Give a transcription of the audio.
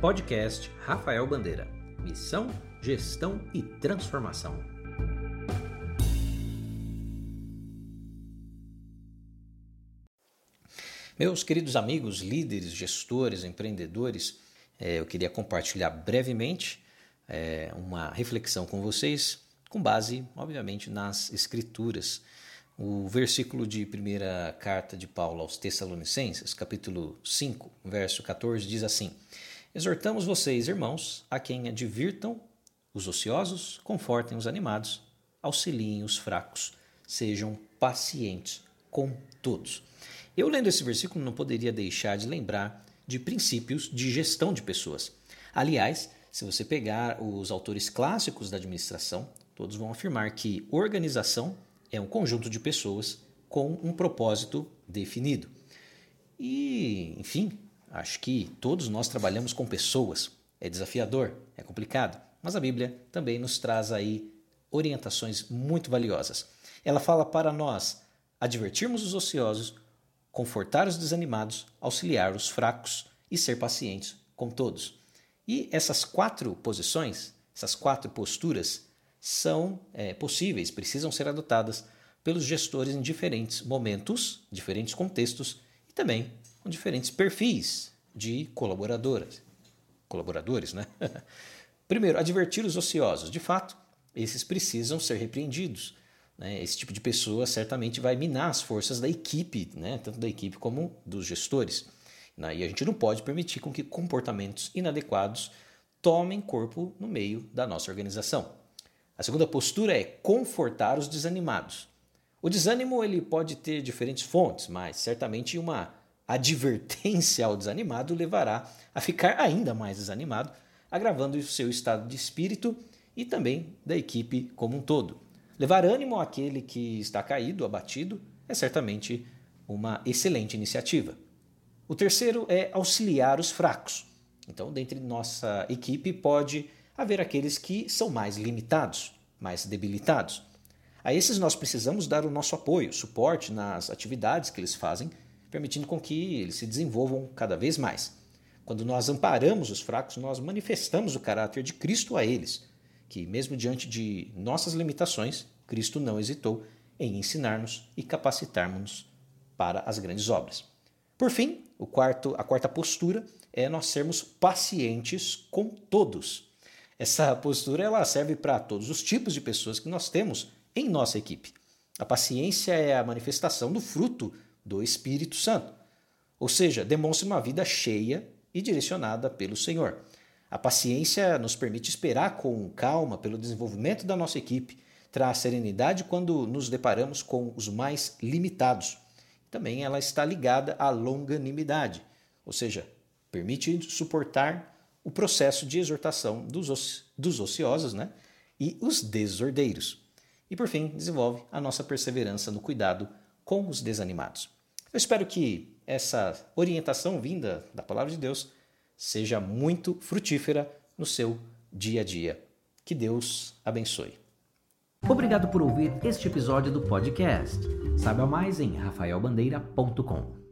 Podcast Rafael Bandeira. Missão, gestão e transformação. Meus queridos amigos, líderes, gestores, empreendedores, eh, eu queria compartilhar brevemente eh, uma reflexão com vocês, com base, obviamente, nas Escrituras. O versículo de primeira carta de Paulo aos Tessalonicenses, capítulo 5, verso 14, diz assim: Exortamos vocês, irmãos, a quem advirtam os ociosos, confortem os animados, auxiliem os fracos, sejam pacientes com todos. Eu lendo esse versículo não poderia deixar de lembrar de princípios de gestão de pessoas. Aliás, se você pegar os autores clássicos da administração, todos vão afirmar que organização é um conjunto de pessoas com um propósito definido. E, enfim, acho que todos nós trabalhamos com pessoas. É desafiador, é complicado, mas a Bíblia também nos traz aí orientações muito valiosas. Ela fala para nós advertirmos os ociosos, confortar os desanimados, auxiliar os fracos e ser pacientes com todos. E essas quatro posições, essas quatro posturas, são é, possíveis, precisam ser adotadas pelos gestores em diferentes momentos, diferentes contextos também com diferentes perfis de colaboradoras. Colaboradores, né? Primeiro, advertir os ociosos. De fato, esses precisam ser repreendidos. Né? Esse tipo de pessoa certamente vai minar as forças da equipe, né? tanto da equipe como dos gestores. E a gente não pode permitir com que comportamentos inadequados tomem corpo no meio da nossa organização. A segunda postura é confortar os desanimados. O desânimo ele pode ter diferentes fontes, mas certamente uma advertência ao desanimado levará a ficar ainda mais desanimado, agravando o seu estado de espírito e também da equipe como um todo. Levar ânimo àquele que está caído, abatido, é certamente uma excelente iniciativa. O terceiro é auxiliar os fracos. Então, dentre nossa equipe pode haver aqueles que são mais limitados, mais debilitados. A esses nós precisamos dar o nosso apoio, suporte nas atividades que eles fazem, permitindo com que eles se desenvolvam cada vez mais. Quando nós amparamos os fracos, nós manifestamos o caráter de Cristo a eles, que, mesmo diante de nossas limitações, Cristo não hesitou em ensinar-nos e capacitar-nos para as grandes obras. Por fim, o quarto, a quarta postura é nós sermos pacientes com todos. Essa postura ela serve para todos os tipos de pessoas que nós temos em nossa equipe. A paciência é a manifestação do fruto do Espírito Santo, ou seja, demonstra uma vida cheia e direcionada pelo Senhor. A paciência nos permite esperar com calma pelo desenvolvimento da nossa equipe, traz serenidade quando nos deparamos com os mais limitados também ela está ligada à longanimidade, ou seja, permite suportar o processo de exortação dos, dos ociosos né? e os desordeiros. E por fim, desenvolve a nossa perseverança no cuidado com os desanimados. Eu espero que essa orientação vinda da palavra de Deus seja muito frutífera no seu dia a dia. Que Deus abençoe. Obrigado por ouvir este episódio do podcast. Saiba mais em rafaelbandeira.com.